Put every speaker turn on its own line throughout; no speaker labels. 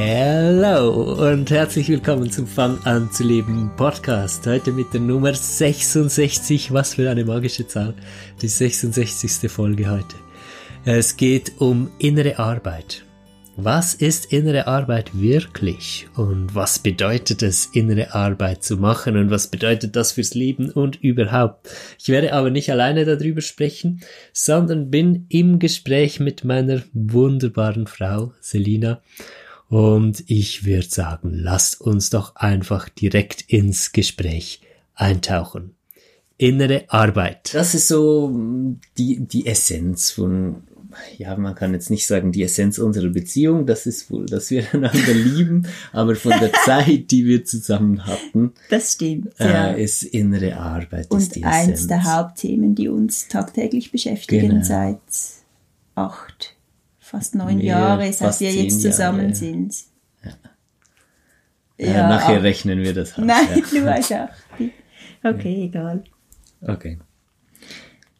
Hallo und herzlich willkommen zum Fang an zu leben Podcast. Heute mit der Nummer 66. Was für eine magische Zahl. Die 66. Folge heute. Es geht um innere Arbeit. Was ist innere Arbeit wirklich? Und was bedeutet es, innere Arbeit zu machen? Und was bedeutet das fürs Leben und überhaupt? Ich werde aber nicht alleine darüber sprechen, sondern bin im Gespräch mit meiner wunderbaren Frau Selina. Und ich würde sagen, lasst uns doch einfach direkt ins Gespräch eintauchen. Innere Arbeit. Das ist so die, die Essenz von ja, man kann jetzt nicht sagen, die Essenz unserer Beziehung, das ist wohl, dass wir einander lieben, aber von der Zeit, die wir zusammen hatten,
das stimmt,
äh, ja. ist innere Arbeit.
Und ist eins Essenz. der Hauptthemen, die uns tagtäglich beschäftigen genau. seit acht, fast neun Jahre, seit wir jetzt zusammen Jahre, sind. Ja.
Ja, ja, nachher rechnen wir das
aus. Nein, du weißt auch. Okay, egal.
Okay.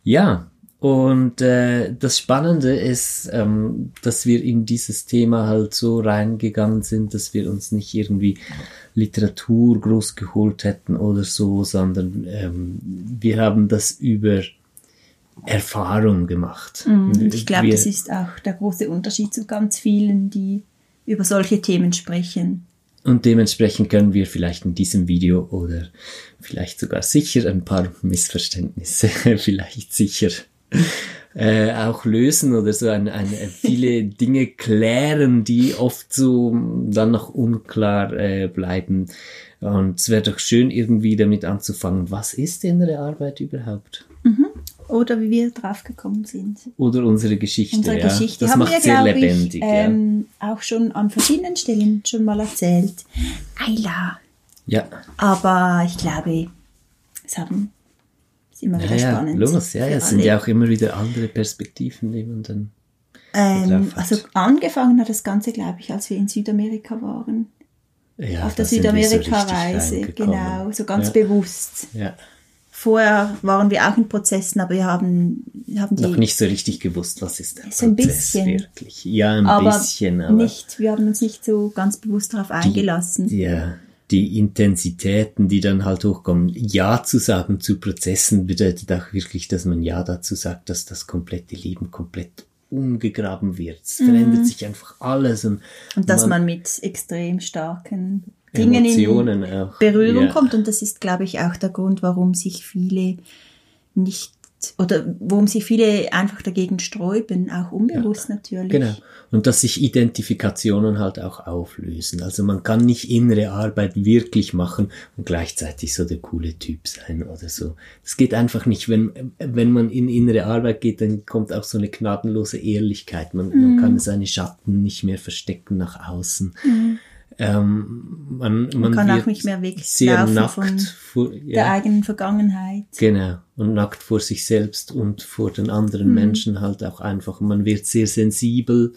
Ja, und äh, das Spannende ist, ähm, dass wir in dieses Thema halt so reingegangen sind, dass wir uns nicht irgendwie Literatur groß geholt hätten oder so, sondern ähm, wir haben das über Erfahrung gemacht.
Und mhm. ich glaube, das ist auch der große Unterschied zu ganz vielen, die über solche Themen sprechen.
Und dementsprechend können wir vielleicht in diesem Video oder vielleicht sogar sicher ein paar Missverständnisse vielleicht sicher äh, auch lösen oder so ein, ein, viele Dinge klären, die oft so dann noch unklar äh, bleiben. Und es wäre doch schön, irgendwie damit anzufangen, was ist innere Arbeit überhaupt?
Oder wie wir draufgekommen sind.
Oder unsere Geschichte.
Unsere
ja.
Geschichte
das
haben
macht
wir,
sehr lebendig.
Ich, ähm, ja. Auch schon an verschiedenen Stellen schon mal erzählt. Ayla.
Ja.
Aber ich glaube, es haben ist immer wieder ja, spannend.
Los, ja, ja, es sind ja auch immer wieder andere Perspektiven, die man dann.
Ähm, also angefangen hat das Ganze, glaube ich, als wir in Südamerika waren. Ja, auf der Südamerika-Reise, so genau, so ganz ja. bewusst.
Ja.
Vorher waren wir auch in Prozessen, aber wir haben, haben
die noch nicht so richtig gewusst, was ist der
so ein
Prozess
bisschen.
wirklich. Ja, ein
aber
bisschen, aber
nicht. Wir haben uns nicht so ganz bewusst darauf eingelassen.
Ja, die Intensitäten, die dann halt hochkommen. Ja zu sagen zu Prozessen bedeutet auch wirklich, dass man Ja dazu sagt, dass das komplette Leben komplett umgegraben wird. Es mhm. verändert sich einfach alles. Und,
und dass man, man, mit extrem starken Dingen in auch. Berührung ja. kommt. Und das ist, glaube ich, auch der Grund, warum sich viele nicht oder worum sich viele einfach dagegen sträuben, auch unbewusst ja, natürlich.
Genau. Und dass sich Identifikationen halt auch auflösen. Also man kann nicht innere Arbeit wirklich machen und gleichzeitig so der coole Typ sein oder so. Das geht einfach nicht. Wenn, wenn man in innere Arbeit geht, dann kommt auch so eine gnadenlose Ehrlichkeit. Man, mhm. man kann seine Schatten nicht mehr verstecken nach außen. Mhm. Ähm, man, man,
man, kann auch nicht mehr weglaufen von vor, ja. der eigenen Vergangenheit.
Genau. Und nackt vor sich selbst und vor den anderen mhm. Menschen halt auch einfach. Man wird sehr sensibel.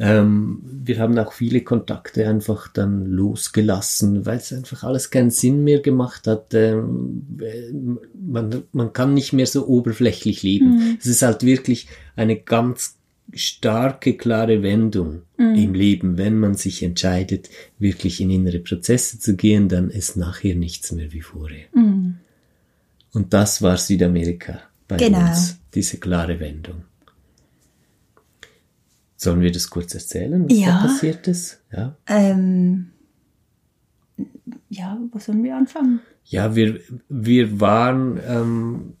Ähm, wir haben auch viele Kontakte einfach dann losgelassen, weil es einfach alles keinen Sinn mehr gemacht hat. Ähm, man, man kann nicht mehr so oberflächlich leben. Mhm. Es ist halt wirklich eine ganz starke, klare Wendung mhm. im Leben, wenn man sich entscheidet, wirklich in innere Prozesse zu gehen, dann ist nachher nichts mehr wie vorher. Mhm. Und das war Südamerika bei genau. uns, diese klare Wendung. Sollen wir das kurz erzählen, was ja. da passiert ist?
Ja. Ähm, ja, wo sollen wir anfangen?
Ja, wir, wir waren, ähm,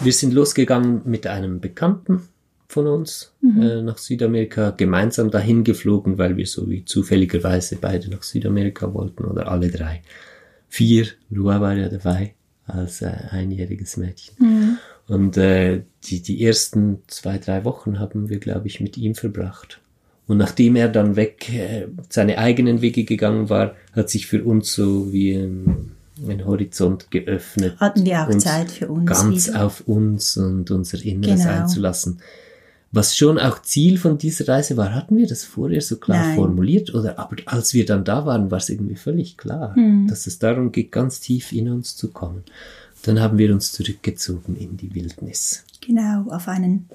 wir sind losgegangen mit einem Bekannten, von uns mhm. äh, nach Südamerika gemeinsam dahin geflogen, weil wir so wie zufälligerweise beide nach Südamerika wollten oder alle drei. Vier, Lua war ja dabei als äh, einjähriges Mädchen. Mhm. Und äh, die, die ersten zwei, drei Wochen haben wir, glaube ich, mit ihm verbracht. Und nachdem er dann weg äh, seine eigenen Wege gegangen war, hat sich für uns so wie ein, ein Horizont geöffnet.
Hatten wir auch Zeit für uns.
Ganz wieder. auf uns und unser Inneres genau. einzulassen was schon auch Ziel von dieser Reise war. Hatten wir das vorher so klar Nein. formuliert? Oder aber als wir dann da waren, war es irgendwie völlig klar, hm. dass es darum geht, ganz tief in uns zu kommen. Dann haben wir uns zurückgezogen in die Wildnis.
Genau, auf einen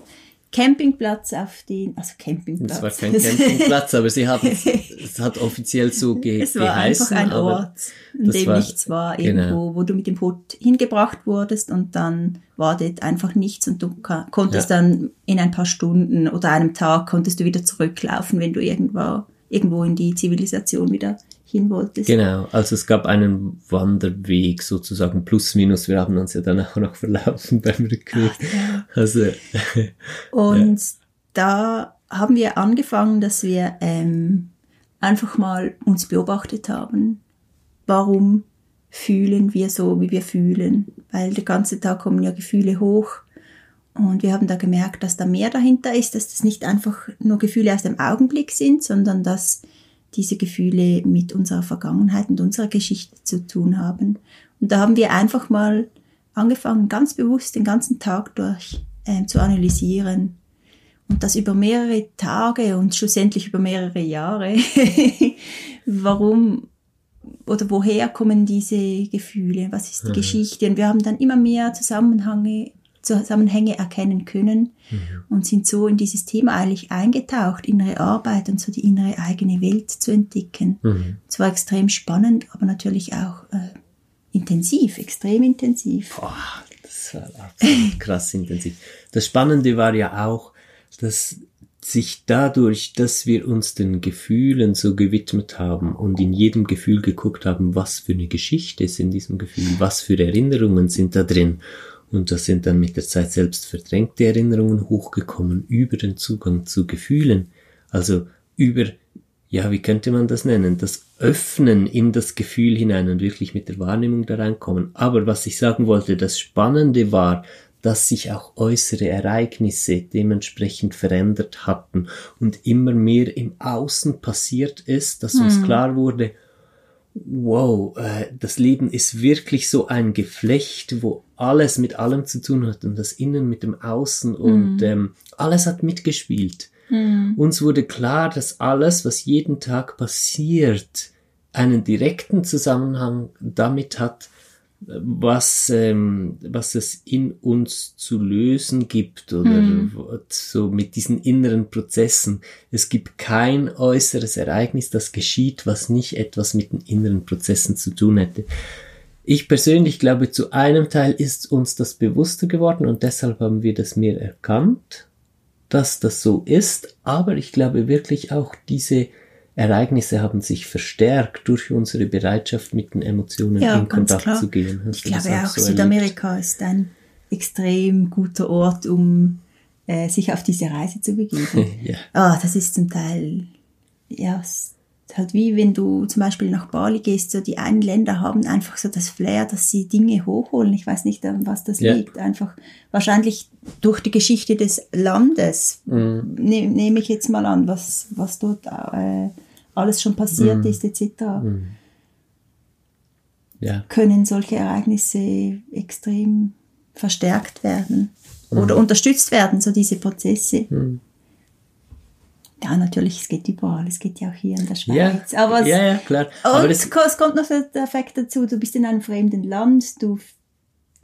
Campingplatz auf den, also Campingplatz.
Es war kein Campingplatz, aber sie haben, es hat offiziell so ge
Es war
geheißen,
einfach ein Ort, in dem war, nichts war, irgendwo, genau. wo du mit dem Boot hingebracht wurdest und dann war dort einfach nichts und du konntest ja. dann in ein paar Stunden oder einem Tag konntest du wieder zurücklaufen, wenn du irgendwo, irgendwo in die Zivilisation wieder hin wolltest.
Genau, also es gab einen Wanderweg sozusagen plus minus. Wir haben uns ja dann auch noch verlaufen beim Rückweg. Ja. Also,
Und ja. da haben wir angefangen, dass wir ähm, einfach mal uns beobachtet haben. Warum fühlen wir so, wie wir fühlen? Weil der ganze Tag kommen ja Gefühle hoch. Und wir haben da gemerkt, dass da mehr dahinter ist, dass das nicht einfach nur Gefühle aus dem Augenblick sind, sondern dass diese Gefühle mit unserer Vergangenheit und unserer Geschichte zu tun haben. Und da haben wir einfach mal angefangen, ganz bewusst den ganzen Tag durch äh, zu analysieren. Und das über mehrere Tage und schlussendlich über mehrere Jahre. Warum oder woher kommen diese Gefühle? Was ist die mhm. Geschichte? Und wir haben dann immer mehr Zusammenhänge Zusammenhänge erkennen können mhm. und sind so in dieses Thema eigentlich eingetaucht, innere Arbeit und so die innere eigene Welt zu entdecken. Mhm. Zwar extrem spannend, aber natürlich auch äh, intensiv, extrem intensiv.
Boah, das war absolut krass intensiv. Das Spannende war ja auch, dass sich dadurch, dass wir uns den Gefühlen so gewidmet haben und in jedem Gefühl geguckt haben, was für eine Geschichte ist in diesem Gefühl, was für Erinnerungen sind da drin und das sind dann mit der Zeit selbst verdrängte Erinnerungen hochgekommen über den Zugang zu Gefühlen. Also über, ja, wie könnte man das nennen? Das Öffnen in das Gefühl hinein und wirklich mit der Wahrnehmung da reinkommen. Aber was ich sagen wollte, das Spannende war, dass sich auch äußere Ereignisse dementsprechend verändert hatten und immer mehr im Außen passiert ist, dass uns hm. klar wurde, wow, äh, das Leben ist wirklich so ein Geflecht, wo alles mit allem zu tun hat und das Innen mit dem Außen und mm. ähm, alles hat mitgespielt. Mm. Uns wurde klar, dass alles, was jeden Tag passiert, einen direkten Zusammenhang damit hat, was, ähm, was es in uns zu lösen gibt oder mhm. so mit diesen inneren Prozessen. Es gibt kein äußeres Ereignis, das geschieht, was nicht etwas mit den inneren Prozessen zu tun hätte. Ich persönlich glaube, zu einem Teil ist uns das bewusster geworden und deshalb haben wir das mehr erkannt, dass das so ist. Aber ich glaube wirklich auch diese Ereignisse haben sich verstärkt durch unsere Bereitschaft, mit den Emotionen ja, in Kontakt klar. zu gehen.
Hast ich glaube auch, so Südamerika erlebt? ist ein extrem guter Ort, um äh, sich auf diese Reise zu begeben. ja. Oh, das ist zum Teil, ja, halt wie wenn du zum Beispiel nach Bali gehst, so die einen Länder haben einfach so das Flair, dass sie Dinge hochholen. Ich weiß nicht, an was das ja. liegt. Einfach wahrscheinlich durch die Geschichte des Landes, mhm. ne, nehme ich jetzt mal an, was, was dort äh, alles schon passiert mhm. ist, etc. Mhm. Ja. Können solche Ereignisse extrem verstärkt werden oder mhm. unterstützt werden, so diese Prozesse. Ja, natürlich, es geht überall. Es geht ja auch hier in der Schweiz.
Ja, aber es, ja, ja, klar.
Aber es, es kommt noch der Effekt dazu, du bist in einem fremden Land, du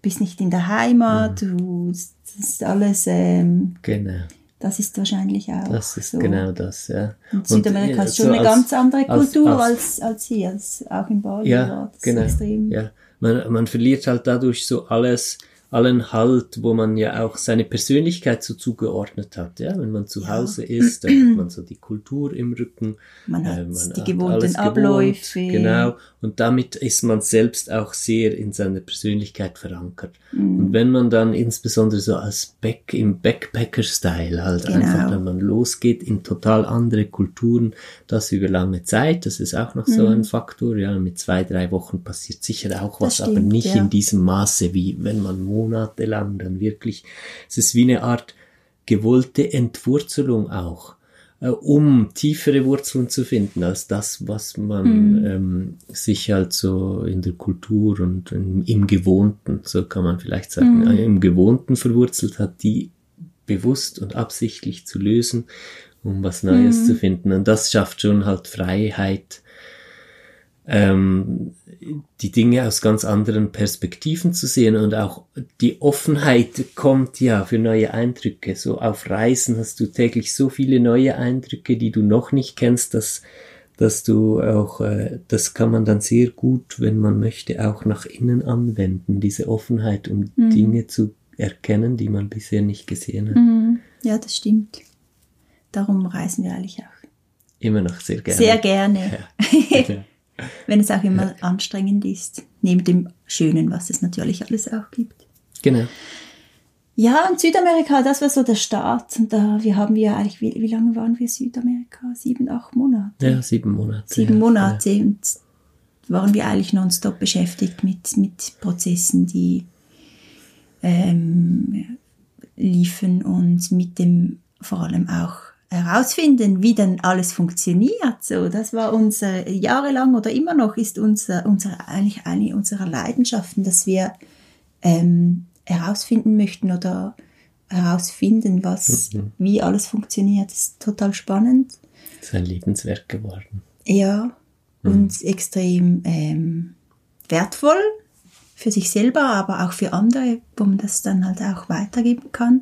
bist nicht in der Heimat, mhm. du, das ist alles... Ähm,
genau.
Das ist wahrscheinlich auch
Das ist so. genau das, ja.
Und Südamerika ist schon so eine als, ganz andere Kultur als, als, als, hier, als auch in Bali.
Ja, genau. Extrem. Ja. Man, man verliert halt dadurch so alles, allen Halt, wo man ja auch seine Persönlichkeit so zugeordnet hat. Ja, wenn man zu Hause ja. ist, dann hat man so die Kultur im Rücken.
Man hat, äh, man die hat gewohnten Abläufe.
Genau. Und damit ist man selbst auch sehr in seiner Persönlichkeit verankert. Mhm. Und wenn man dann insbesondere so als Back, im Backpacker-Style halt genau. einfach, wenn man losgeht in total andere Kulturen, das über lange Zeit, das ist auch noch mhm. so ein Faktor. Ja, mit zwei, drei Wochen passiert sicher auch was, stimmt, aber nicht ja. in diesem Maße, wie wenn man monatelang dann wirklich, es ist wie eine Art gewollte Entwurzelung auch, äh, um tiefere Wurzeln zu finden als das, was man mhm. ähm, sich halt so in der Kultur und im, im Gewohnten, so kann man vielleicht sagen, mhm. im Gewohnten verwurzelt hat, die bewusst und absichtlich zu lösen, um was Neues mhm. zu finden. Und das schafft schon halt Freiheit, ähm, die Dinge aus ganz anderen Perspektiven zu sehen und auch die Offenheit kommt ja für neue Eindrücke. So auf Reisen hast du täglich so viele neue Eindrücke, die du noch nicht kennst, dass, dass du auch, äh, das kann man dann sehr gut, wenn man möchte, auch nach innen anwenden, diese Offenheit, um mhm. Dinge zu erkennen, die man bisher nicht gesehen hat.
Mhm. Ja, das stimmt. Darum reisen wir eigentlich auch.
Immer noch sehr gerne.
Sehr gerne. Ja. Wenn es auch immer ja. anstrengend ist. Neben dem Schönen, was es natürlich alles auch gibt.
Genau.
Ja, und Südamerika, das war so der Start. Und da, wir haben ja eigentlich, wie, wie lange waren wir Südamerika? Sieben, acht Monate?
Ja, sieben Monate.
Sieben ja. Monate. Ja. Und waren wir eigentlich nonstop beschäftigt mit, mit Prozessen, die ähm, liefen und mit dem vor allem auch herausfinden, wie denn alles funktioniert. So, das war unser jahrelang oder immer noch ist unser, unser eigentlich eine unserer Leidenschaften, dass wir ähm, herausfinden möchten oder herausfinden, was, mhm. wie alles funktioniert. Das ist total spannend.
Das ist ein Lebenswerk geworden.
Ja, mhm. und extrem ähm, wertvoll für sich selber, aber auch für andere, wo man das dann halt auch weitergeben kann.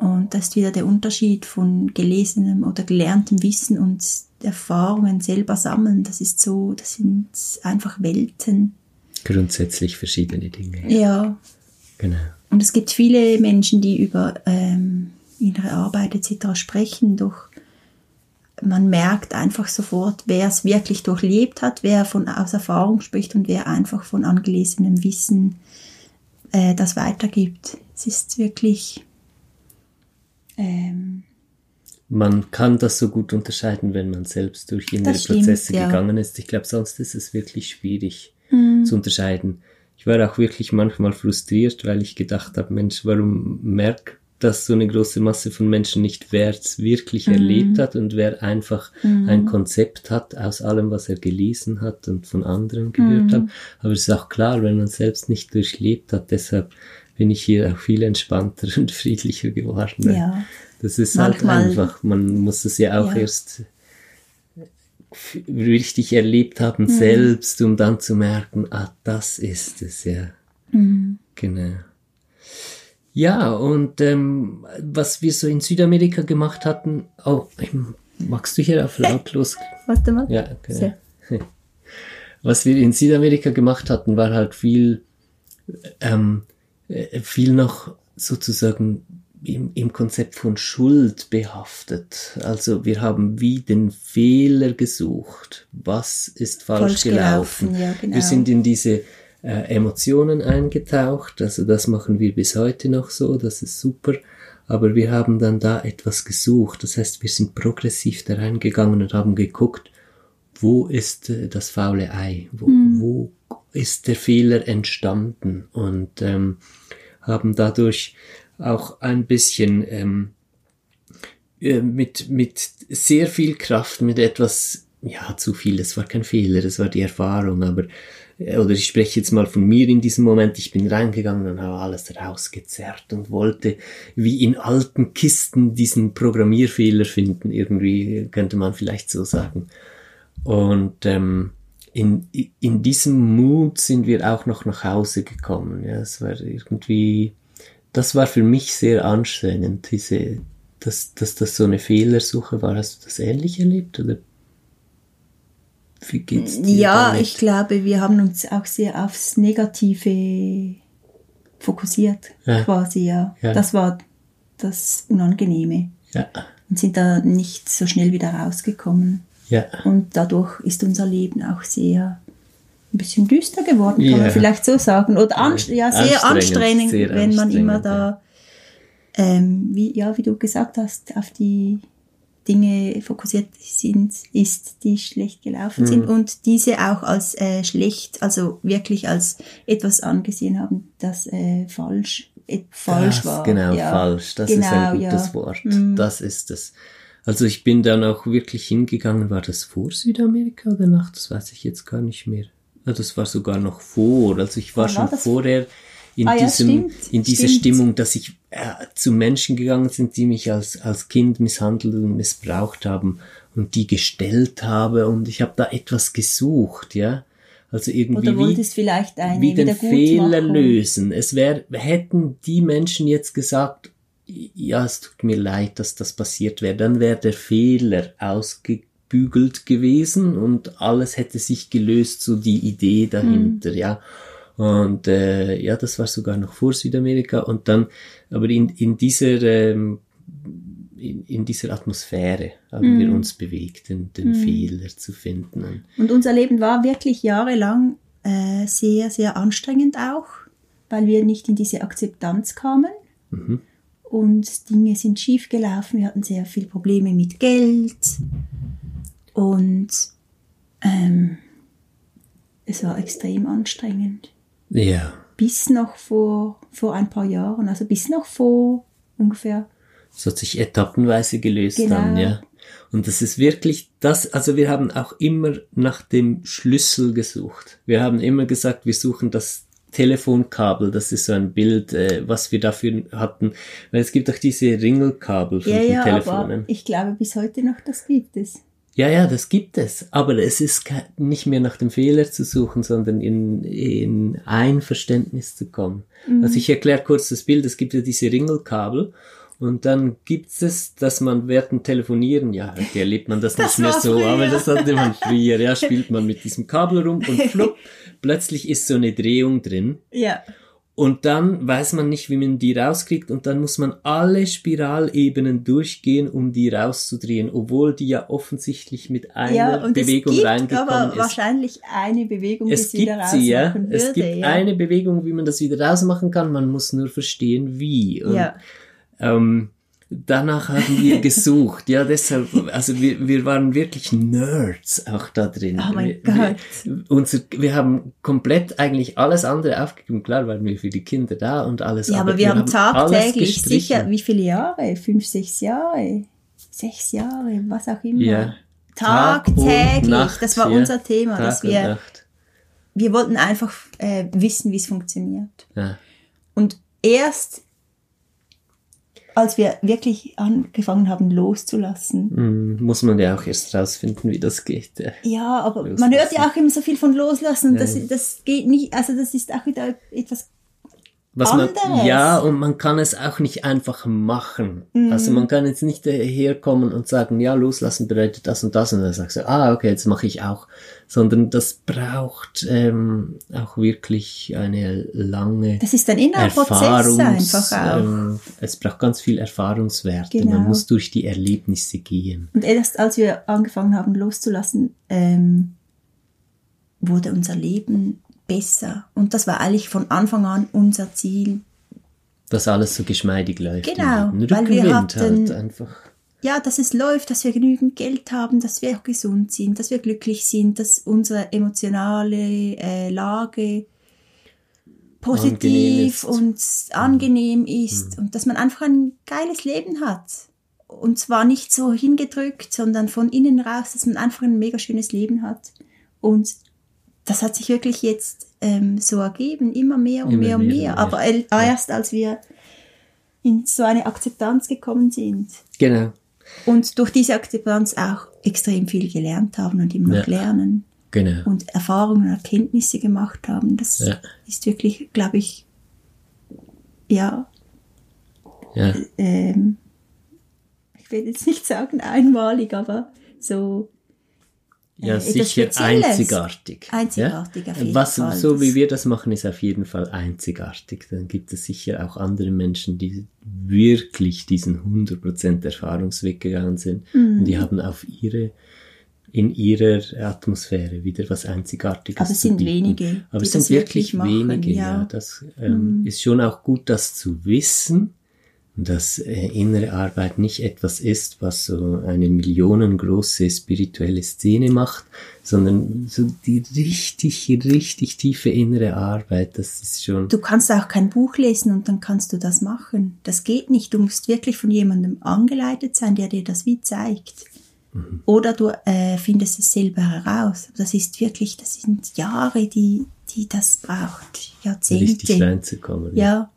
Und das ist wieder der Unterschied von gelesenem oder gelerntem Wissen und Erfahrungen selber sammeln. Das ist so, das sind einfach Welten.
Grundsätzlich verschiedene Dinge.
Ja.
Genau.
Und es gibt viele Menschen, die über ähm, ihre Arbeit etc. sprechen, doch man merkt einfach sofort, wer es wirklich durchlebt hat, wer von aus Erfahrung spricht und wer einfach von angelesenem Wissen äh, das weitergibt. Es ist wirklich ähm,
man kann das so gut unterscheiden, wenn man selbst durch innere stimmt, Prozesse ja. gegangen ist. Ich glaube, sonst ist es wirklich schwierig mhm. zu unterscheiden. Ich war auch wirklich manchmal frustriert, weil ich gedacht habe, Mensch, warum merkt das so eine große Masse von Menschen nicht, wer es wirklich mhm. erlebt hat und wer einfach mhm. ein Konzept hat aus allem, was er gelesen hat und von anderen gehört mhm. hat. Aber es ist auch klar, wenn man selbst nicht durchlebt hat, deshalb bin ich hier auch viel entspannter und friedlicher geworden.
Ja.
Das ist halt Manchmal, halt einfach, man muss es ja auch ja. erst richtig erlebt haben mhm. selbst, um dann zu merken, ah, das ist es, ja. Mhm. Genau. Ja, und ähm, was wir so in Südamerika gemacht hatten, oh, magst du hier auf lautlos?
Warte mal.
Ja, genau. Was wir in Südamerika gemacht hatten, war halt viel ähm, äh, viel noch sozusagen im, im Konzept von Schuld behaftet. Also wir haben wie den Fehler gesucht. Was ist falsch, falsch gelaufen? gelaufen ja, genau. Wir sind in diese äh, Emotionen eingetaucht. Also das machen wir bis heute noch so. Das ist super. Aber wir haben dann da etwas gesucht. Das heißt, wir sind progressiv da reingegangen und haben geguckt, wo ist äh, das faule Ei? Wo, hm. wo ist der Fehler entstanden? Und ähm, haben dadurch auch ein bisschen ähm, äh, mit, mit sehr viel Kraft, mit etwas, ja, zu viel, es war kein Fehler, es war die Erfahrung, aber, äh, oder ich spreche jetzt mal von mir in diesem Moment, ich bin reingegangen und habe alles rausgezerrt und wollte wie in alten Kisten diesen Programmierfehler finden, irgendwie könnte man vielleicht so sagen. Und ähm, in, in diesem Mut sind wir auch noch nach Hause gekommen. Ja, es war irgendwie, das war für mich sehr anstrengend, diese, dass, dass das so eine Fehlersuche war. Hast du das ähnlich erlebt oder
wie geht's dir Ja, damit? ich glaube, wir haben uns auch sehr aufs Negative fokussiert, ja. quasi, ja. ja. Das war das Unangenehme.
Ja.
Und sind da nicht so schnell wieder rausgekommen.
Ja.
Und dadurch ist unser Leben auch sehr ein bisschen düster geworden, kann ja. man vielleicht so sagen. Oder an, ja, sehr anstrengend, anstrengend sehr wenn man immer da, ähm, wie, ja, wie du gesagt hast, auf die Dinge fokussiert sind, ist, die schlecht gelaufen mhm. sind und diese auch als äh, schlecht, also wirklich als etwas angesehen haben, das äh, falsch, äh, falsch
das,
war.
Genau, ja. falsch. Das genau, ist ein genau, gutes ja. Wort. Mhm. Das ist es. Also ich bin dann auch wirklich hingegangen, war das vor Südamerika oder nach? Das weiß ich jetzt gar nicht mehr. Ja, das war sogar noch vor. Also ich war schon vorher in
ah,
diesem,
ja,
in dieser Stimmung, dass ich äh, zu Menschen gegangen sind, die mich als, als Kind misshandelt und missbraucht haben und die gestellt habe und ich habe da etwas gesucht, ja. Also irgendwie
Oder wolltest
wie,
vielleicht eine
wie den Fehler lösen. Es wäre, hätten die Menschen jetzt gesagt, ja, es tut mir leid, dass das passiert wäre, dann wäre der Fehler ausgebügelt gewesen und alles hätte sich gelöst, so die Idee dahinter, mhm. ja. Und äh, ja, das war sogar noch vor Südamerika und dann, aber in, in dieser ähm, in, in dieser Atmosphäre haben mm. wir uns bewegt, den, den mm. Fehler zu finden.
Und unser Leben war wirklich jahrelang äh, sehr, sehr anstrengend auch, weil wir nicht in diese Akzeptanz kamen. Mhm. Und Dinge sind schief gelaufen. Wir hatten sehr viele Probleme mit Geld. Und ähm, es war extrem anstrengend.
Ja.
Bis noch vor, vor ein paar Jahren, also bis noch vor ungefähr
es hat sich etappenweise gelöst genau. dann, ja. Und das ist wirklich das, also wir haben auch immer nach dem Schlüssel gesucht. Wir haben immer gesagt, wir suchen das Telefonkabel, das ist so ein Bild, äh, was wir dafür hatten, weil es gibt auch diese Ringelkabel
von ja, den ja, Telefonen. Aber ich glaube bis heute noch, das gibt es.
Ja, ja, das gibt es. Aber es ist nicht mehr nach dem Fehler zu suchen, sondern in, in Einverständnis zu kommen. Mhm. Also ich erkläre kurz das Bild. Es gibt ja diese Ringelkabel und dann gibt's es, dass man während Telefonieren, ja, heute erlebt man das, das nicht mehr so, früher. aber das hatte man früher, ja, spielt man mit diesem Kabel rum und flupp, plötzlich ist so eine Drehung drin.
Ja.
Und dann weiß man nicht, wie man die rauskriegt und dann muss man alle Spiralebenen durchgehen, um die rauszudrehen, obwohl die ja offensichtlich mit einer ja, und Bewegung es gibt reingekommen aber
ist. wahrscheinlich eine Bewegung,
es die gibt sie, ja. Würde, es gibt ja. eine Bewegung, wie man das wieder rausmachen kann. Man muss nur verstehen, wie. Und ja. Ähm, danach haben wir gesucht. Ja, deshalb, also wir, wir waren wirklich Nerds auch da drin.
Oh mein
wir,
Gott.
Wir, unser, wir haben komplett eigentlich alles andere aufgegeben. Klar waren wir für die Kinder da und alles.
Ja, aber, aber wir, wir, haben tagtäglich sicher, wie viele Jahre? Fünf, sechs Jahre? Sechs Jahre, was auch immer. Ja. Tagtäglich, Nacht, das war ja, unser Thema, Tag dass wir, wir wollten einfach äh, wissen, wie es funktioniert.
Ja.
Und erst als wir wirklich angefangen haben loszulassen.
Mm, muss man ja auch erst rausfinden, wie das geht.
Ja, ja aber loslassen. man hört ja auch immer so viel von loslassen. Ja. Das, das geht nicht, also das ist auch wieder etwas
was man, ja, und man kann es auch nicht einfach machen. Mhm. Also man kann jetzt nicht herkommen und sagen, ja, loslassen bedeutet das und das und dann sagst du, ah, okay, jetzt mache ich auch. Sondern das braucht ähm, auch wirklich eine lange
Das ist ein innerer Prozess einfach auch. Ähm,
es braucht ganz viel Erfahrungswerte. Genau. Man muss durch die Erlebnisse gehen.
Und erst als wir angefangen haben loszulassen, ähm, wurde unser Leben besser. Und das war eigentlich von Anfang an unser Ziel.
Dass alles so geschmeidig läuft.
Genau, weil wir hatten, halt einfach. Ja, dass es läuft, dass wir genügend Geld haben, dass wir auch gesund sind, dass wir glücklich sind, dass unsere emotionale äh, Lage positiv angenehm und angenehm ist mhm. und dass man einfach ein geiles Leben hat. Und zwar nicht so hingedrückt, sondern von innen raus, dass man einfach ein mega schönes Leben hat. Und das hat sich wirklich jetzt ähm, so ergeben, immer mehr und immer mehr und mehr. mehr. Aber erst als wir in so eine Akzeptanz gekommen sind.
Genau.
Und durch diese Akzeptanz auch extrem viel gelernt haben und immer noch ja. lernen.
Genau.
Und Erfahrungen und Erkenntnisse gemacht haben. Das ja. ist wirklich, glaube ich, ja.
ja.
Ähm, ich will jetzt nicht sagen einmalig, aber so
ja, äh, sicher einzigartig.
Einzigartig, ja? auf
jeden Was, Fall. So wie wir das machen, ist auf jeden Fall einzigartig. Dann gibt es sicher auch andere Menschen, die wirklich diesen 100% Erfahrungsweg gegangen sind. Mhm. Und die haben auf ihre, in ihrer Atmosphäre wieder was Einzigartiges
Aber es sind bieten. wenige.
Aber es sind wirklich, wirklich wenige, ja. ja. Das ähm, mhm. ist schon auch gut, das zu wissen dass äh, innere Arbeit nicht etwas ist, was so eine millionengroße spirituelle Szene macht, sondern so die richtig, richtig tiefe innere Arbeit, das ist schon.
Du kannst auch kein Buch lesen und dann kannst du das machen. Das geht nicht. Du musst wirklich von jemandem angeleitet sein, der dir das wie zeigt. Mhm. Oder du äh, findest es selber heraus. Das ist wirklich, das sind Jahre, die, die das braucht. Jahrzehnte.
Richtig reinzukommen.
Ja.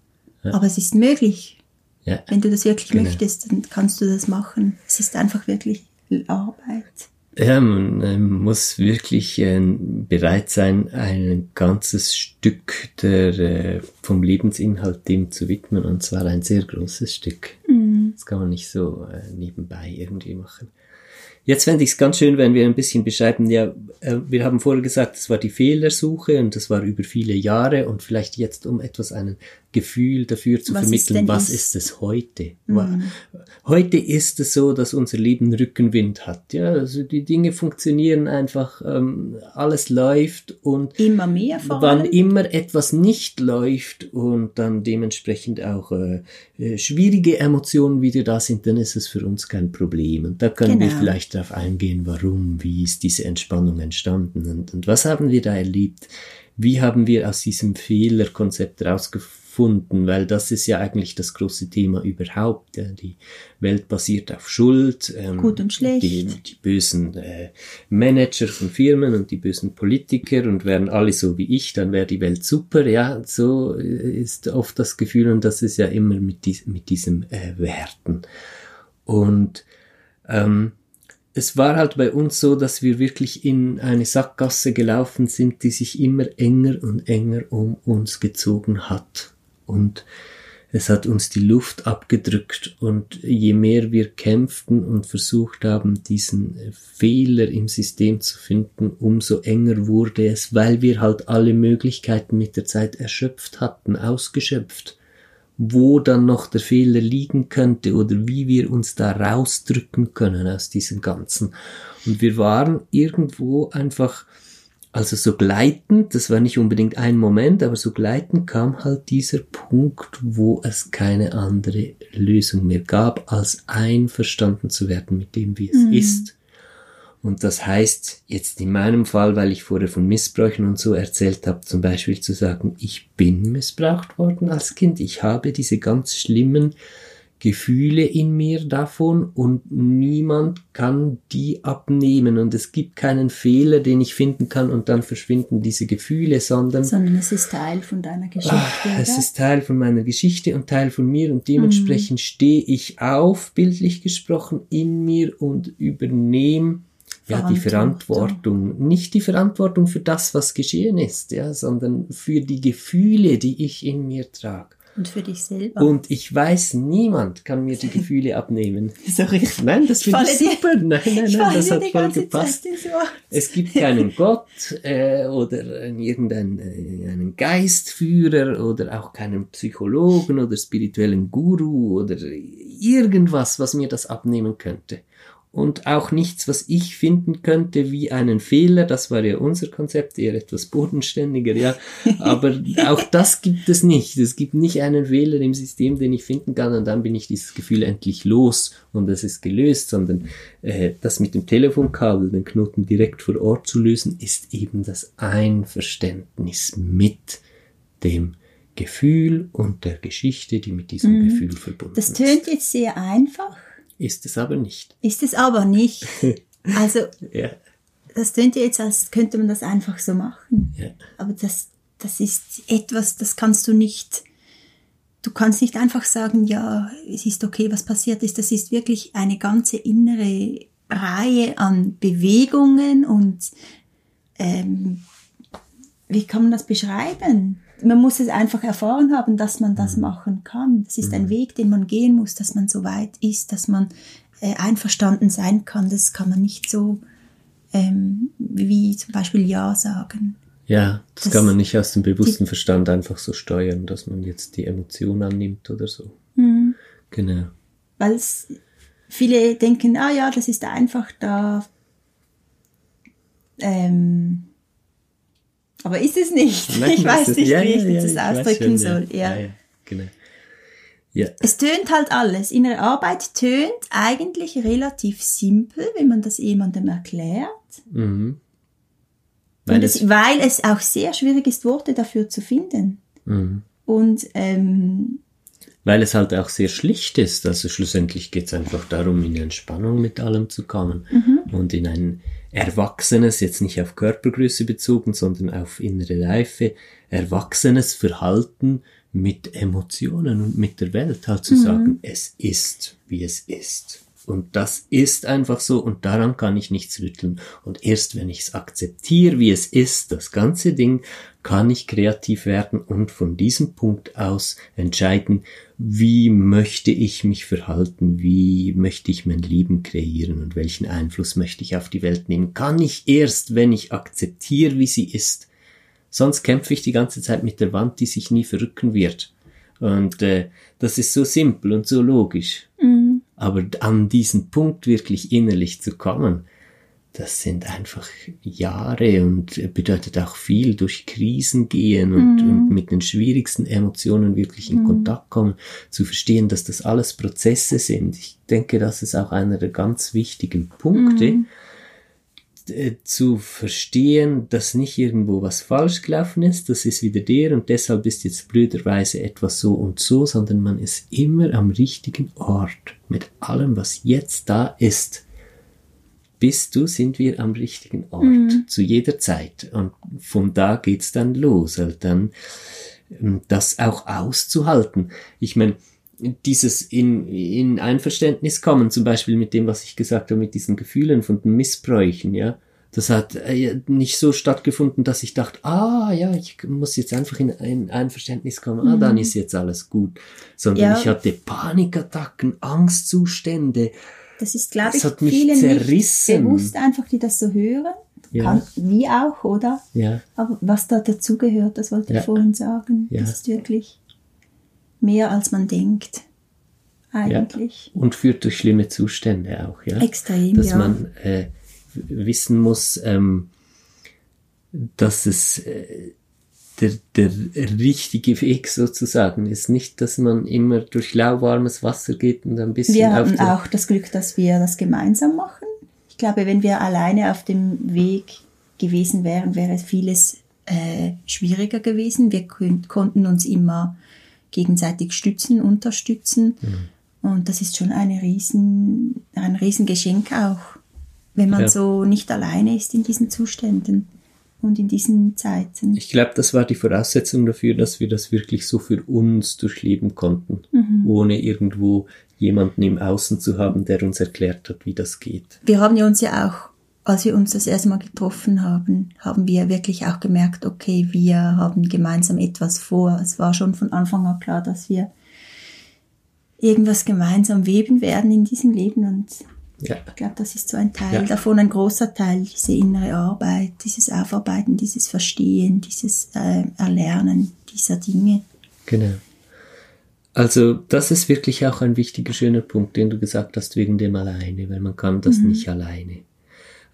ja. Aber es ist möglich.
Ja.
Wenn du das wirklich genau. möchtest, dann kannst du das machen. Es ist einfach wirklich Arbeit.
Ja, man muss wirklich äh, bereit sein, ein ganzes Stück der, äh, vom Lebensinhalt dem zu widmen, und zwar ein sehr großes Stück. Mhm. Das kann man nicht so äh, nebenbei irgendwie machen. Jetzt fände ich es ganz schön, wenn wir ein bisschen beschreiben, ja, wir haben vorher gesagt, es war die Fehlersuche und das war über viele Jahre und vielleicht jetzt, um etwas einen Gefühl dafür zu was vermitteln, ist was ist es heute? Mhm. Heute ist es so, dass unser Leben Rückenwind hat. Ja, also die Dinge funktionieren einfach, ähm, alles läuft und
immer mehr vor
wann immer etwas nicht läuft und dann dementsprechend auch äh, äh, schwierige Emotionen wieder da sind, dann ist es für uns kein Problem. Und da können genau. wir vielleicht darauf eingehen, warum, wie ist diese Entspannung entstanden und, und was haben wir da erlebt? Wie haben wir aus diesem Fehlerkonzept rausgefunden? Gefunden, weil das ist ja eigentlich das große Thema überhaupt. Ja. Die Welt basiert auf Schuld.
Ähm, Gut und schlecht.
Die, die bösen äh, Manager von Firmen und die bösen Politiker und wären alle so wie ich, dann wäre die Welt super. Ja, so ist oft das Gefühl und das ist ja immer mit, dies, mit diesem äh, Werten. Und ähm, es war halt bei uns so, dass wir wirklich in eine Sackgasse gelaufen sind, die sich immer enger und enger um uns gezogen hat und es hat uns die Luft abgedrückt und je mehr wir kämpften und versucht haben, diesen Fehler im System zu finden, umso enger wurde es, weil wir halt alle Möglichkeiten mit der Zeit erschöpft hatten, ausgeschöpft, wo dann noch der Fehler liegen könnte oder wie wir uns da rausdrücken können aus diesem Ganzen. Und wir waren irgendwo einfach also so gleitend, das war nicht unbedingt ein Moment, aber so gleitend kam halt dieser Punkt, wo es keine andere Lösung mehr gab, als einverstanden zu werden mit dem, wie es mhm. ist. Und das heißt, jetzt in meinem Fall, weil ich vorher von Missbräuchen und so erzählt habe, zum Beispiel zu sagen, ich bin missbraucht worden als Kind, ich habe diese ganz schlimmen Gefühle in mir davon und niemand kann die abnehmen und es gibt keinen Fehler, den ich finden kann und dann verschwinden diese Gefühle, sondern
sondern es ist Teil von deiner Geschichte.
Ach, es ist Teil von meiner Geschichte und Teil von mir und dementsprechend mhm. stehe ich auf, bildlich gesprochen, in mir und übernehme ja, die Verantwortung. Nicht die Verantwortung für das, was geschehen ist, ja, sondern für die Gefühle, die ich in mir trage.
Und für dich selber.
Und ich weiß, niemand kann mir die Gefühle abnehmen.
so richtig.
Nein, das finde ich super. Nein, nein, nein, das hat voll gepasst. Es gibt keinen Gott äh, oder irgendeinen äh, einen Geistführer oder auch keinen Psychologen oder spirituellen Guru oder irgendwas, was mir das abnehmen könnte und auch nichts, was ich finden könnte wie einen Fehler. Das war ja unser Konzept, eher etwas bodenständiger, ja. Aber auch das gibt es nicht. Es gibt nicht einen Fehler im System, den ich finden kann und dann bin ich dieses Gefühl endlich los und es ist gelöst, sondern äh, das mit dem Telefonkabel, den Knoten direkt vor Ort zu lösen, ist eben das Einverständnis mit dem Gefühl und der Geschichte, die mit diesem mhm. Gefühl verbunden
ist. Das tönt jetzt sehr einfach
ist es aber nicht.
Ist es aber nicht. Also, ja. das könnte jetzt, als könnte man das einfach so machen. Ja. Aber das, das ist etwas, das kannst du nicht, du kannst nicht einfach sagen, ja, es ist okay, was passiert ist. Das ist wirklich eine ganze innere Reihe an Bewegungen und ähm, wie kann man das beschreiben? Man muss es einfach erfahren haben, dass man das mhm. machen kann. Das ist mhm. ein Weg, den man gehen muss, dass man so weit ist, dass man äh, einverstanden sein kann. Das kann man nicht so ähm, wie zum Beispiel Ja sagen.
Ja, das, das, kann man nicht aus dem bewussten die, Verstand einfach so steuern, dass man jetzt die Emotion annimmt oder so. Mhm. Genau.
Weil viele denken, ah ja, das ist einfach da. Ähm, aber ist es nicht. Nein, ich weiß nicht, ja, wie ich ja, das ja, ausdrücken soll. Ja. Genau. Ja. Es tönt halt alles. Innere Arbeit tönt eigentlich relativ simpel, wenn man das jemandem erklärt. Mhm. Weil, es, weil es auch sehr schwierig ist, Worte dafür zu finden. Mhm. Und ähm,
weil es halt auch sehr schlicht ist. Also schlussendlich geht es einfach darum, in Entspannung mit allem zu kommen mhm. und in ein erwachsenes, jetzt nicht auf Körpergröße bezogen, sondern auf innere Reife, erwachsenes Verhalten mit Emotionen und mit der Welt halt zu mhm. sagen, es ist, wie es ist. Und das ist einfach so und daran kann ich nichts rütteln. Und erst wenn ich es akzeptiere, wie es ist, das ganze Ding, kann ich kreativ werden und von diesem Punkt aus entscheiden, wie möchte ich mich verhalten, wie möchte ich mein Leben kreieren und welchen Einfluss möchte ich auf die Welt nehmen. Kann ich erst, wenn ich akzeptiere, wie sie ist. Sonst kämpfe ich die ganze Zeit mit der Wand, die sich nie verrücken wird. Und äh, das ist so simpel und so logisch. Aber an diesen Punkt wirklich innerlich zu kommen, das sind einfach Jahre und bedeutet auch viel durch Krisen gehen und, mhm. und mit den schwierigsten Emotionen wirklich in mhm. Kontakt kommen, zu verstehen, dass das alles Prozesse sind. Ich denke, das ist auch einer der ganz wichtigen Punkte, mhm. Äh, zu verstehen, dass nicht irgendwo was falsch gelaufen ist, das ist wieder der und deshalb ist jetzt blöderweise etwas so und so, sondern man ist immer am richtigen Ort mit allem, was jetzt da ist. Bist du, sind wir am richtigen Ort, mhm. zu jeder Zeit. Und von da geht's dann los, halt dann ähm, das auch auszuhalten. Ich meine, dieses in, in Einverständnis kommen, zum Beispiel mit dem, was ich gesagt habe, mit diesen Gefühlen von den Missbräuchen, ja. Das hat äh, nicht so stattgefunden, dass ich dachte, ah ja, ich muss jetzt einfach in ein Einverständnis kommen, ah, dann mhm. ist jetzt alles gut. Sondern ja. ich hatte Panikattacken, Angstzustände.
Das ist, glaube ich, vielen zerrissen. nicht bewusst einfach, die das so hören. Ja. Kann, wie auch, oder?
Ja.
Aber was da dazugehört, das wollte ja. ich vorhin sagen. Ja. Das ist wirklich mehr als man denkt. Eigentlich.
Ja. Und führt durch schlimme Zustände auch, ja.
Extrem,
Dass
ja.
man äh, wissen muss, ähm, dass es äh, der, der richtige Weg sozusagen ist. Nicht, dass man immer durch lauwarmes Wasser geht und ein bisschen.
Wir haben auch das Glück, dass wir das gemeinsam machen. Ich glaube, wenn wir alleine auf dem Weg gewesen wären, wäre vieles äh, schwieriger gewesen. Wir konnten uns immer gegenseitig stützen, unterstützen. Mhm. Und das ist schon eine riesen, ein Riesengeschenk auch, wenn man ja. so nicht alleine ist in diesen Zuständen und in diesen Zeiten.
Ich glaube, das war die Voraussetzung dafür, dass wir das wirklich so für uns durchleben konnten, mhm. ohne irgendwo jemanden im Außen zu haben, der uns erklärt hat, wie das geht.
Wir haben ja uns ja auch als wir uns das erste Mal getroffen haben, haben wir wirklich auch gemerkt, okay, wir haben gemeinsam etwas vor. Es war schon von Anfang an klar, dass wir irgendwas gemeinsam weben werden in diesem Leben und ja. ich glaube, das ist so ein Teil ja. davon, ein großer Teil, diese innere Arbeit, dieses Aufarbeiten, dieses Verstehen, dieses äh, Erlernen dieser Dinge.
Genau. Also das ist wirklich auch ein wichtiger, schöner Punkt, den du gesagt hast, wegen dem alleine, weil man kann das mhm. nicht alleine.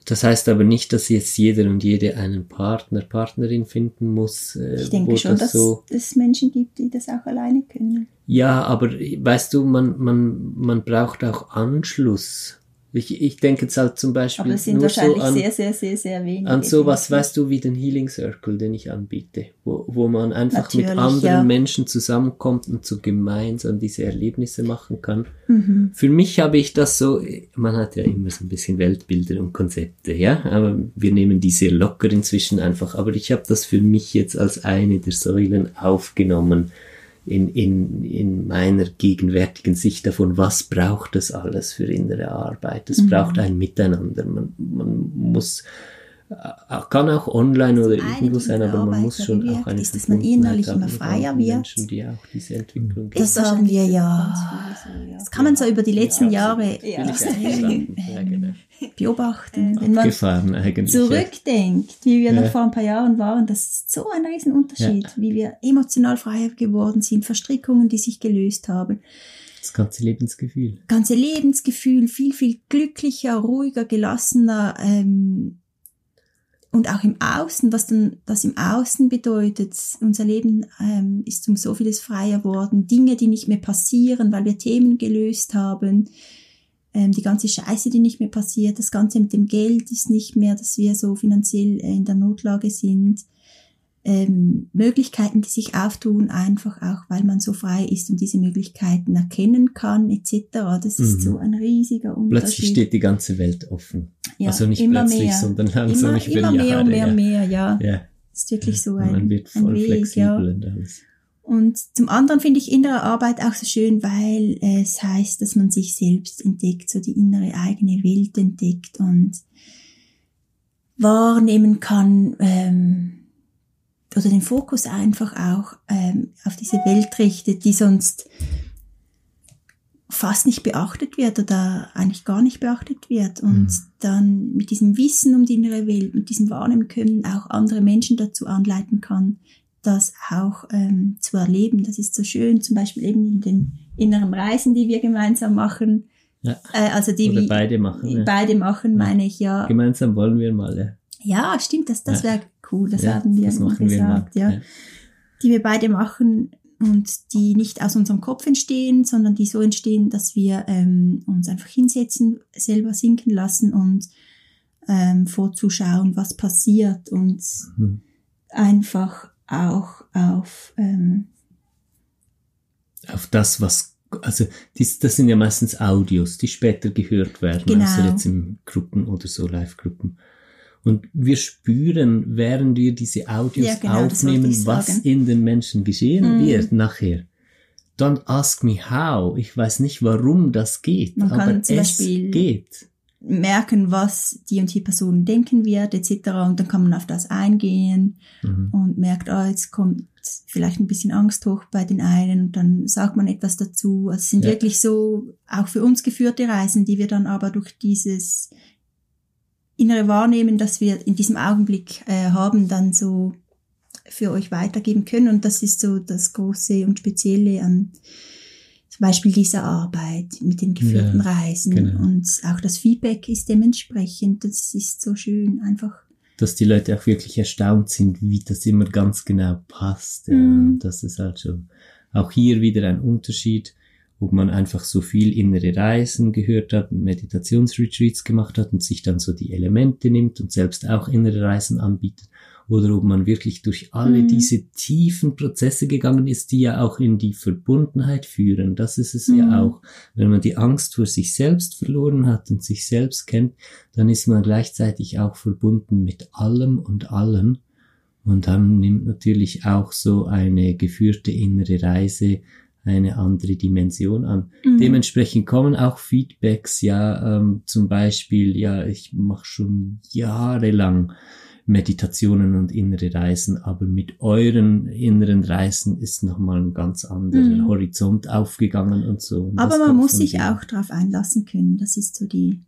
Das heißt aber nicht, dass jetzt jeder und jede einen Partner, Partnerin finden muss.
Äh, ich denke schon, das dass so es Menschen gibt, die das auch alleine können.
Ja, aber weißt du, man, man, man braucht auch Anschluss. Ich, ich denke jetzt halt zum Beispiel.
Aber es sind wahrscheinlich so an, sehr, sehr, sehr, sehr wenige.
An sowas, weißt du, wie den Healing Circle, den ich anbiete, wo, wo man einfach Natürlich, mit anderen ja. Menschen zusammenkommt und so gemeinsam diese Erlebnisse machen kann. Mhm. Für mich habe ich das so, man hat ja immer so ein bisschen Weltbilder und Konzepte, ja, aber wir nehmen die sehr locker inzwischen einfach. Aber ich habe das für mich jetzt als eine der Säulen aufgenommen in, in, in meiner gegenwärtigen Sicht davon, was braucht es alles für innere Arbeit. Es mhm. braucht ein Miteinander. Man, man muss kann auch online oder irgendwo sein, aber man muss schon auch eine
ist, dass man innerlich immer freier wird.
Menschen, die auch diese Entwicklung
das haben wir ja. Das kann man so über die letzten ja, Jahre ja. extrem ja, genau. beobachten. Wenn man zurückdenkt, wie wir noch vor ein paar Jahren waren, das ist so ein Riesenunterschied, wie wir emotional freier geworden sind, Verstrickungen, die sich gelöst haben.
Das ganze Lebensgefühl.
Ganze Lebensgefühl, viel, viel glücklicher, ruhiger, gelassener, ähm, und auch im Außen, was dann das im Außen bedeutet. Unser Leben ähm, ist um so vieles freier worden. Dinge, die nicht mehr passieren, weil wir Themen gelöst haben. Ähm, die ganze Scheiße, die nicht mehr passiert. Das Ganze mit dem Geld ist nicht mehr, dass wir so finanziell in der Notlage sind ähm, Möglichkeiten, die sich auftun, einfach auch, weil man so frei ist und diese Möglichkeiten erkennen kann, etc. Das ist mhm. so ein riesiger Unterschied.
Plötzlich steht die ganze Welt offen. Ja, also nicht plötzlich, mehr. sondern langsam
immer, immer mehr und mehr, ja. mehr, ja. ja. ist wirklich so ein,
man wird voll
ein
Weg, ja. Und, alles.
Und zum anderen finde ich innere Arbeit auch so schön, weil es heißt, dass man sich selbst entdeckt, so die innere eigene Welt entdeckt und wahrnehmen kann ähm, oder den Fokus einfach auch ähm, auf diese Welt richtet, die sonst fast nicht beachtet wird oder eigentlich gar nicht beachtet wird und mhm. dann mit diesem Wissen um die innere Welt, mit diesem Wahrnehmen können auch andere Menschen dazu anleiten kann, das auch ähm, zu erleben. Das ist so schön, zum Beispiel eben in den inneren Reisen, die wir gemeinsam machen.
Ja. Äh, also die Oder beide machen.
Ja. Beide machen, meine ich, ja.
Gemeinsam wollen wir mal, ja.
Stimmt, das, das wäre cool, das haben wir das gesagt, wir ja. Die wir beide machen und die nicht aus unserem Kopf entstehen, sondern die so entstehen, dass wir ähm, uns einfach hinsetzen, selber sinken lassen und ähm, vorzuschauen, was passiert und mhm. einfach auch auf ähm,
auf das, was also dies, das sind ja meistens Audios, die später gehört werden, genau. also jetzt in Gruppen oder so Live-Gruppen. Und wir spüren, während wir diese Audios ja, genau, aufnehmen, was in den Menschen geschehen mm. wird nachher. Don't ask me how. Ich weiß nicht, warum das geht, Man aber es geht.
Merken, was die und die Person denken wird, etc. Und dann kann man auf das eingehen mhm. und merkt, oh, jetzt kommt vielleicht ein bisschen Angst hoch bei den einen und dann sagt man etwas dazu. Also es sind ja. wirklich so auch für uns geführte Reisen, die wir dann aber durch dieses innere Wahrnehmen, das wir in diesem Augenblick äh, haben, dann so für euch weitergeben können. Und das ist so das Große und Spezielle an zum Beispiel dieser Arbeit mit den geführten ja, Reisen. Genau. Und auch das Feedback ist dementsprechend. Das ist so schön, einfach.
Dass die Leute auch wirklich erstaunt sind, wie das immer ganz genau passt. Ja. Mm. Das ist halt schon auch hier wieder ein Unterschied ob man einfach so viel innere Reisen gehört hat, Meditationsretreats gemacht hat und sich dann so die Elemente nimmt und selbst auch innere Reisen anbietet, oder ob man wirklich durch alle mhm. diese tiefen Prozesse gegangen ist, die ja auch in die Verbundenheit führen. Das ist es mhm. ja auch. Wenn man die Angst vor sich selbst verloren hat und sich selbst kennt, dann ist man gleichzeitig auch verbunden mit allem und allen. Und dann nimmt natürlich auch so eine geführte innere Reise eine andere Dimension an. Mhm. Dementsprechend kommen auch Feedbacks, ja, ähm, zum Beispiel, ja, ich mache schon jahrelang Meditationen und innere Reisen, aber mit euren inneren Reisen ist nochmal ein ganz anderer mhm. Horizont aufgegangen und so. Und
aber man muss sich auch darauf einlassen können, das ist so die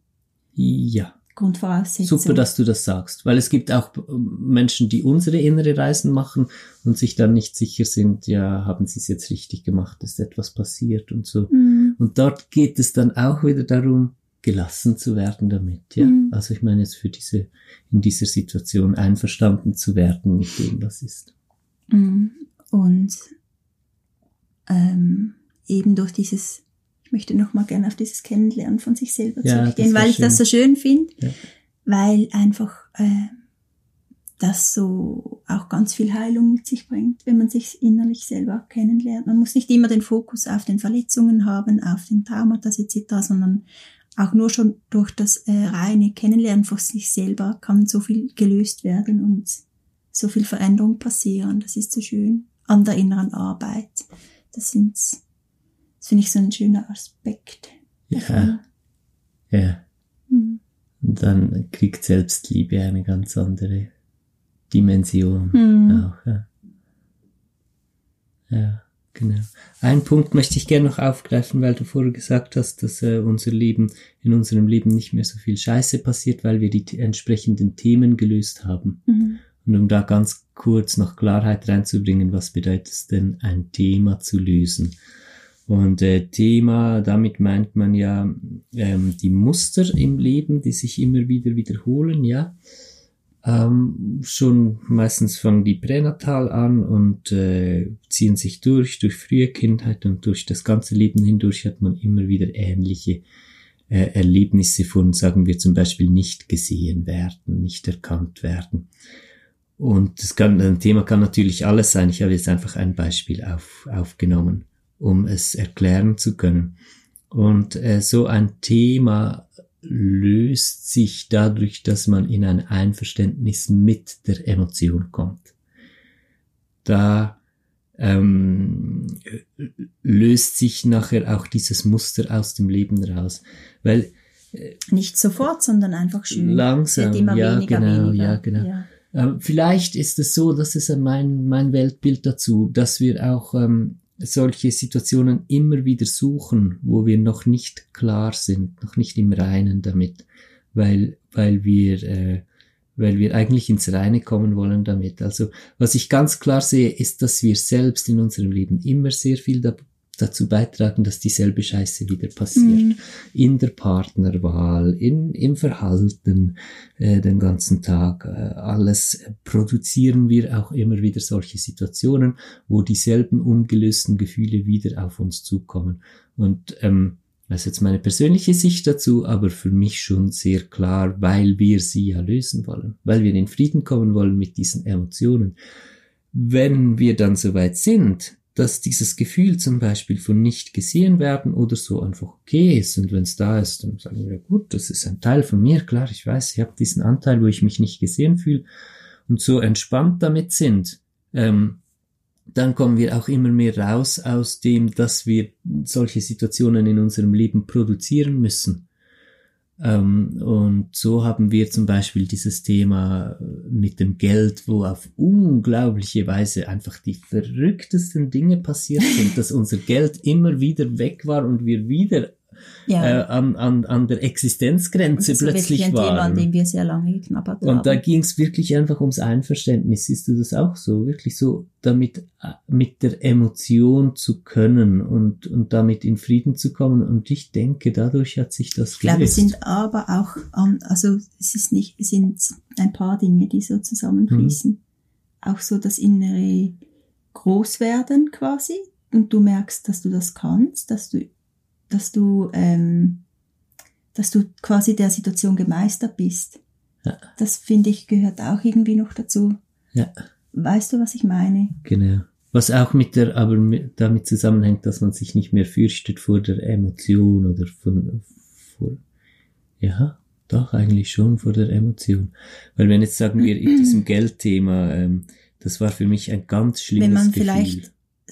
ja.
Grundvoraussetzung.
Super, dass du das sagst, weil es gibt auch Menschen, die unsere innere Reisen machen und sich dann nicht sicher sind, ja, haben sie es jetzt richtig gemacht, ist etwas passiert und so. Mhm. Und dort geht es dann auch wieder darum, gelassen zu werden damit, ja. Mhm. Also ich meine jetzt für diese, in dieser Situation einverstanden zu werden mit dem, was ist.
Mhm. Und ähm, eben durch dieses möchte noch mal gerne auf dieses Kennenlernen von sich selber ja, zurückgehen, weil ich schön. das so schön finde, ja. weil einfach äh, das so auch ganz viel Heilung mit sich bringt, wenn man sich innerlich selber kennenlernt. Man muss nicht immer den Fokus auf den Verletzungen haben, auf den Traumata etc., sondern auch nur schon durch das äh, reine Kennenlernen von sich selber kann so viel gelöst werden und so viel Veränderung passieren. Das ist so schön an der inneren Arbeit. Das sind das finde ich so ein schöner Aspekt.
Ja. Ja. Mhm. Und dann kriegt Selbstliebe eine ganz andere Dimension mhm. auch, ja. Ja, genau. Ein Punkt möchte ich gerne noch aufgreifen, weil du vorher gesagt hast, dass äh, unser Leben, in unserem Leben nicht mehr so viel Scheiße passiert, weil wir die entsprechenden Themen gelöst haben. Mhm. Und um da ganz kurz noch Klarheit reinzubringen, was bedeutet es denn, ein Thema zu lösen? Und äh, Thema, damit meint man ja ähm, die Muster im Leben, die sich immer wieder wiederholen, ja. Ähm, schon meistens fangen die pränatal an und äh, ziehen sich durch, durch frühe Kindheit und durch das ganze Leben hindurch hat man immer wieder ähnliche äh, Erlebnisse von, sagen wir zum Beispiel, nicht gesehen werden, nicht erkannt werden. Und das kann, ein Thema kann natürlich alles sein. Ich habe jetzt einfach ein Beispiel auf, aufgenommen um es erklären zu können. Und äh, so ein Thema löst sich dadurch, dass man in ein Einverständnis mit der Emotion kommt. Da ähm, löst sich nachher auch dieses Muster aus dem Leben raus. Weil
äh, nicht sofort, sondern einfach schön.
Langsam, ja, weniger, genau, weniger. ja, genau. Ja. Ähm, vielleicht ist es so, das ist mein, mein Weltbild dazu, dass wir auch ähm, solche Situationen immer wieder suchen, wo wir noch nicht klar sind, noch nicht im Reinen damit, weil, weil wir, äh, weil wir eigentlich ins Reine kommen wollen damit. Also was ich ganz klar sehe, ist, dass wir selbst in unserem Leben immer sehr viel da, dazu beitragen, dass dieselbe Scheiße wieder passiert. Mhm. In der Partnerwahl, in, im Verhalten äh, den ganzen Tag. Äh, alles produzieren wir auch immer wieder solche Situationen, wo dieselben ungelösten Gefühle wieder auf uns zukommen. Und ähm, das ist jetzt meine persönliche Sicht dazu, aber für mich schon sehr klar, weil wir sie ja lösen wollen, weil wir in Frieden kommen wollen mit diesen Emotionen. Wenn wir dann soweit sind, dass dieses Gefühl zum Beispiel von nicht gesehen werden oder so einfach okay ist und wenn es da ist, dann sagen wir, gut, das ist ein Teil von mir, klar, ich weiß, ich habe diesen Anteil, wo ich mich nicht gesehen fühle und so entspannt damit sind, ähm, dann kommen wir auch immer mehr raus aus dem, dass wir solche Situationen in unserem Leben produzieren müssen. Ähm, und so haben wir zum Beispiel dieses Thema mit dem Geld, wo auf unglaubliche Weise einfach die verrücktesten Dinge passiert sind, dass unser Geld immer wieder weg war und wir wieder ja. äh, an, an, an der Existenzgrenze das plötzlich ein waren. Thema,
an dem wir sehr lange geknabbert
haben. Und da ging es wirklich einfach ums Einverständnis. Siehst du das auch so? Wirklich so, damit äh, mit der Emotion zu können und, und damit in Frieden zu kommen. Und ich denke, dadurch hat sich das
Ich glaube, es sind aber auch, also es ist nicht, es sind ein paar Dinge, die so zusammenfließen. Hm. Auch so das innere Großwerden quasi. Und du merkst, dass du das kannst, dass du dass du, ähm, dass du quasi der Situation gemeistert bist. Ja. Das finde ich gehört auch irgendwie noch dazu. Ja. Weißt du, was ich meine?
Genau. Was auch mit der, aber mit, damit zusammenhängt, dass man sich nicht mehr fürchtet vor der Emotion oder von, vor, ja, doch eigentlich schon vor der Emotion. Weil wenn jetzt sagen wir in diesem Geldthema, ähm, das war für mich ein ganz schlimmes Gefühl. Wenn man Gefühl. vielleicht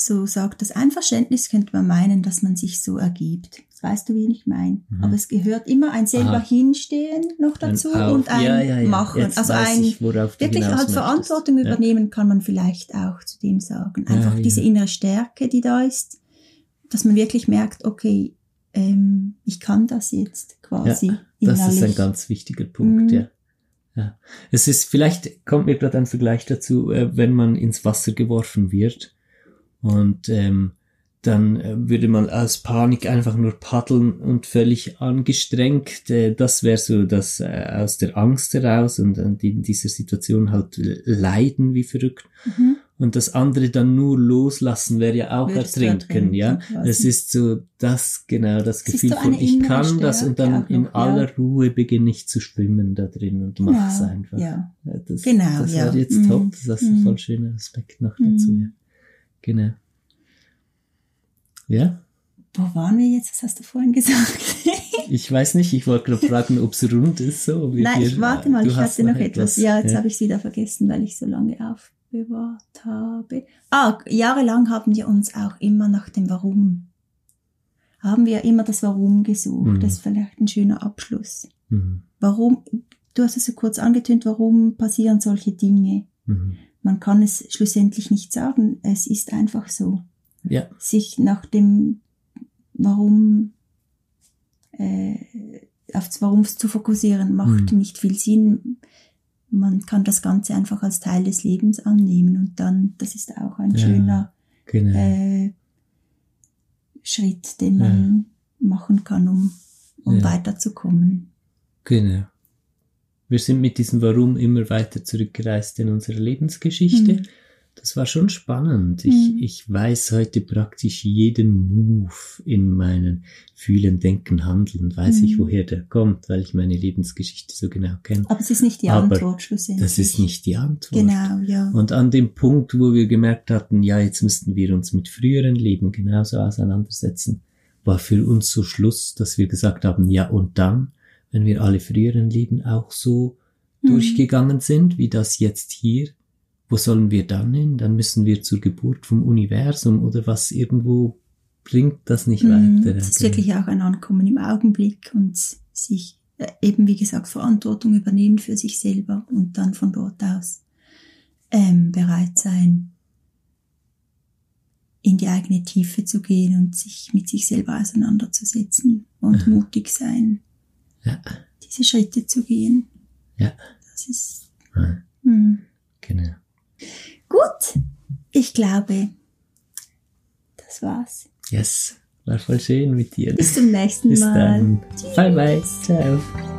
so sagt, das Einverständnis könnte man meinen, dass man sich so ergibt. Das weißt du, wie ich meine. Mhm. Aber es gehört immer ein selber Aha. hinstehen noch dazu ein und ein ja, ja, ja. Machen. Jetzt also ein ich, wirklich halt Verantwortung möchtest. übernehmen kann man vielleicht auch zu dem sagen. Einfach diese innere Stärke, die da ist, dass man wirklich merkt, okay, ähm, ich kann das jetzt quasi.
das ist ein ganz wichtiger Punkt, mhm. ja. Ja. Es ist, vielleicht kommt mir gerade ein Vergleich dazu, äh, wenn man ins Wasser geworfen wird und ähm, dann äh, würde man aus Panik einfach nur paddeln und völlig angestrengt. Äh, das wäre so das äh, aus der Angst heraus und, in dieser Situation halt leiden wie verrückt. Mhm. Und das andere dann nur loslassen wäre ja auch Würdest ertrinken, ja. Es ist so das, genau, das Gefühl von ich kann Stärke das und dann noch, in aller Ruhe beginne ich zu schwimmen da drin und genau, mach's einfach. Ja. Das, genau, das ja. war jetzt mhm. top, das ist ein mhm. voll schöner Aspekt noch dazu, mhm. ja. Genau. Ja?
Wo waren wir jetzt? Was hast du vorhin gesagt?
ich weiß nicht, ich wollte gerade fragen, ob es rund ist. So,
Nein, ich warte mal, ich hatte noch etwas. etwas. Ja, jetzt ja. habe ich es wieder vergessen, weil ich so lange aufbewahrt habe. Ah, jahrelang haben wir uns auch immer nach dem Warum. Haben wir immer das Warum gesucht. Mhm. Das ist vielleicht ein schöner Abschluss. Mhm. Warum, du hast es so kurz angetönt, warum passieren solche Dinge? Mhm man kann es schlussendlich nicht sagen. Es ist einfach so. Ja. Sich nach dem Warum äh, aufs Warum zu fokussieren, macht mhm. nicht viel Sinn. Man kann das Ganze einfach als Teil des Lebens annehmen und dann, das ist auch ein ja, schöner genau. äh, Schritt, den man ja. machen kann, um, um ja. weiterzukommen.
Genau wir sind mit diesem Warum immer weiter zurückgereist in unserer Lebensgeschichte. Mhm. Das war schon spannend. Ich, mhm. ich weiß heute praktisch jeden Move in meinen Fühlen, Denken, Handeln, weiß mhm. ich, woher der kommt, weil ich meine Lebensgeschichte so genau kenne.
Aber es ist nicht die Aber Antwort schlussendlich.
Das ist nicht die Antwort.
Genau, ja.
Und an dem Punkt, wo wir gemerkt hatten, ja, jetzt müssten wir uns mit früheren Leben genauso auseinandersetzen, war für uns so Schluss, dass wir gesagt haben, ja, und dann? Wenn wir alle früheren Leben auch so mhm. durchgegangen sind, wie das jetzt hier wo sollen wir dann hin? Dann müssen wir zur Geburt vom Universum oder was irgendwo bringt das nicht mhm, weiter.
Es ist wirklich auch ein Ankommen im Augenblick und sich äh, eben, wie gesagt, Verantwortung übernehmen für sich selber und dann von dort aus ähm, bereit sein, in die eigene Tiefe zu gehen und sich mit sich selber auseinanderzusetzen und ja. mutig sein, ja. diese Schritte zu gehen.
Ja.
Das ist. Ja. Hm.
Genau.
Gut, ich glaube, das war's.
Yes, war voll schön mit dir.
Bis zum nächsten
Bis
Mal.
Dann. Bye bye. Ciao.